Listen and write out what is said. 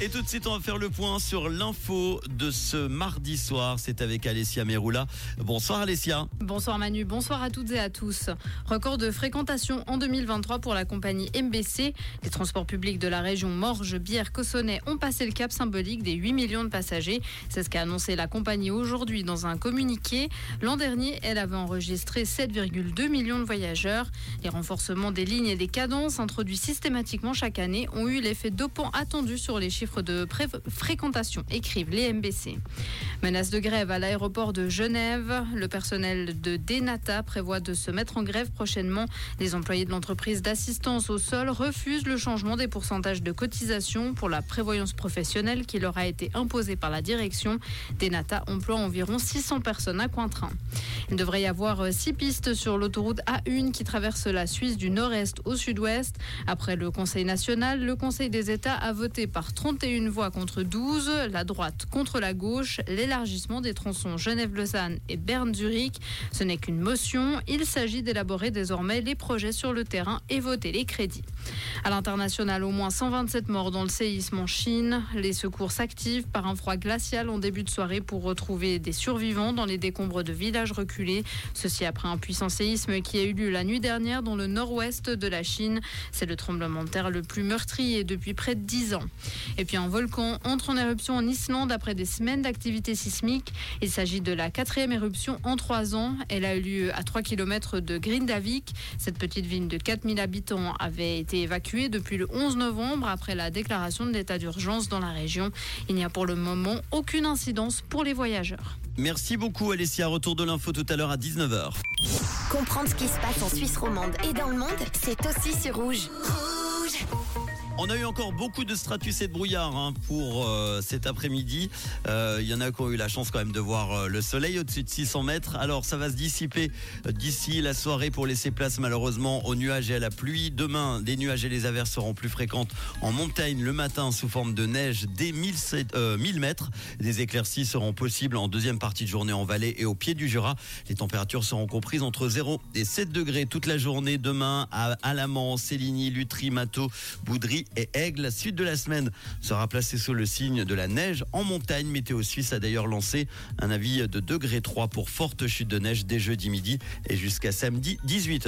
Et tout de suite, on va faire le point sur l'info de ce mardi soir. C'est avec Alessia Meroula. Bonsoir Alessia. Bonsoir Manu, bonsoir à toutes et à tous. Record de fréquentation en 2023 pour la compagnie MBC. Les transports publics de la région Morges, Bière, Cossonay ont passé le cap symbolique des 8 millions de passagers. C'est ce qu'a annoncé la compagnie aujourd'hui dans un communiqué. L'an dernier, elle avait enregistré 7,2 millions de voyageurs. Les renforcements des lignes et des cadences introduits systématiquement chaque année ont eu l'effet dopant attendu sur les chiffres de fréquentation, écrivent les MBC. Menace de grève à l'aéroport de Genève. Le personnel de Denata prévoit de se mettre en grève prochainement. Les employés de l'entreprise d'assistance au sol refusent le changement des pourcentages de cotisation pour la prévoyance professionnelle qui leur a été imposé par la direction. Denata emploie environ 600 personnes à Cointrin. Il devrait y avoir six pistes sur l'autoroute A1 qui traverse la Suisse du nord-est au sud-ouest. Après le Conseil national, le Conseil des États a voté par 31 voix contre 12, la droite contre la gauche, l'élargissement des tronçons Genève-Lausanne et Berne-Zurich. Ce n'est qu'une motion. Il s'agit d'élaborer désormais les projets sur le terrain et voter les crédits. À l'international, au moins 127 morts dans le séisme en Chine. Les secours s'activent par un froid glacial en début de soirée pour retrouver des survivants dans les décombres de villages reculés. Ceci après un puissant séisme qui a eu lieu la nuit dernière dans le nord-ouest de la Chine. C'est le tremblement de terre le plus meurtrier depuis près de 10 ans. Et puis un volcan entre en éruption en Islande après des semaines d'activité sismique. Il s'agit de la quatrième éruption en trois ans. Elle a eu lieu à 3 km de Grindavik. Cette petite ville de 4000 habitants avait été évacuée depuis le 11 novembre après la déclaration de l'état d'urgence dans la région. Il n'y a pour le moment aucune incidence pour les voyageurs. Merci beaucoup Alessia. Retour de l'info tout à l'heure à 19h. Comprendre ce qui se passe en Suisse romande et dans le monde, c'est aussi sur Rouge. On a eu encore beaucoup de stratus et de brouillard hein, pour euh, cet après-midi. Il euh, y en a qui ont eu la chance quand même de voir euh, le soleil au-dessus de 600 mètres. Alors ça va se dissiper d'ici la soirée pour laisser place malheureusement aux nuages et à la pluie. Demain, les nuages et les averses seront plus fréquentes en montagne le matin sous forme de neige dès 1000, 1000 mètres. Des éclaircies seront possibles en deuxième partie de journée en vallée et au pied du Jura. Les températures seront comprises entre 0 et 7 degrés toute la journée demain à Alamant, Céligny, Lutry, Mato, Boudry et Aigle. Suite de la semaine sera placée sous le signe de la neige en montagne. Météo Suisse a d'ailleurs lancé un avis de degré 3 pour forte chute de neige dès jeudi midi et jusqu'à samedi 18h.